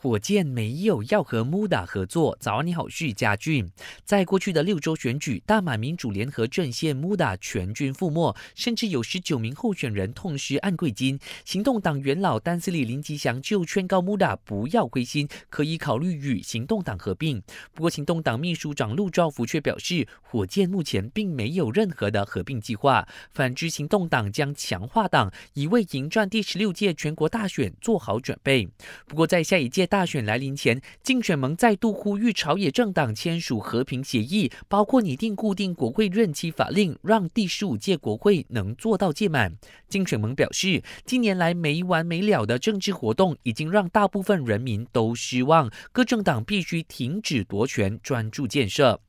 火箭没有要和 MUDA 合作。早安，你好，是嘉俊。在过去的六周选举，大马民主联合阵线 MUDA 全军覆没，甚至有十九名候选人痛失暗贵金。行动党元老丹斯里林吉祥就劝告 MUDA 不要灰心，可以考虑与行动党合并。不过，行动党秘书长陆兆福却表示，火箭目前并没有任何的合并计划。反之，行动党将强化党，以为迎战第十六届全国大选做好准备。不过，在下一届。大选来临前，竞选盟再度呼吁朝野政党签署和平协议，包括拟定固定国会任期法令，让第十五届国会能做到届满。竞选盟表示，近年来没完没了的政治活动已经让大部分人民都失望，各政党必须停止夺权，专注建设。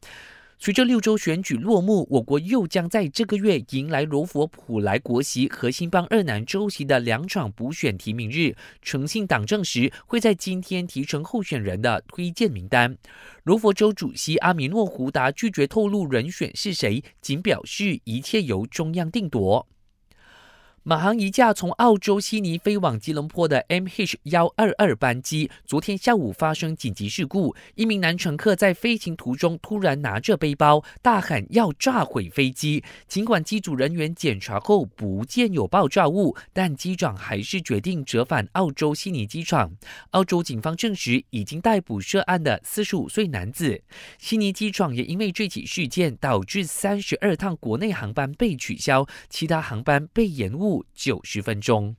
随着六州选举落幕，我国又将在这个月迎来罗佛普莱国席和新邦二南州席的两场补选提名日。诚信党证实会在今天提成候选人的推荐名单。罗佛州主席阿米诺胡达拒绝透露人选是谁，仅表示一切由中央定夺。马航一架从澳洲悉尼飞往吉隆坡的 MH 幺二二班机，昨天下午发生紧急事故。一名男乘客在飞行途中突然拿着背包，大喊要炸毁飞机。尽管机组人员检查后不见有爆炸物，但机长还是决定折返澳洲悉尼机场。澳洲警方证实已经逮捕涉案的四十五岁男子。悉尼机场也因为这起事件，导致三十二趟国内航班被取消，其他航班被延误。九十分钟。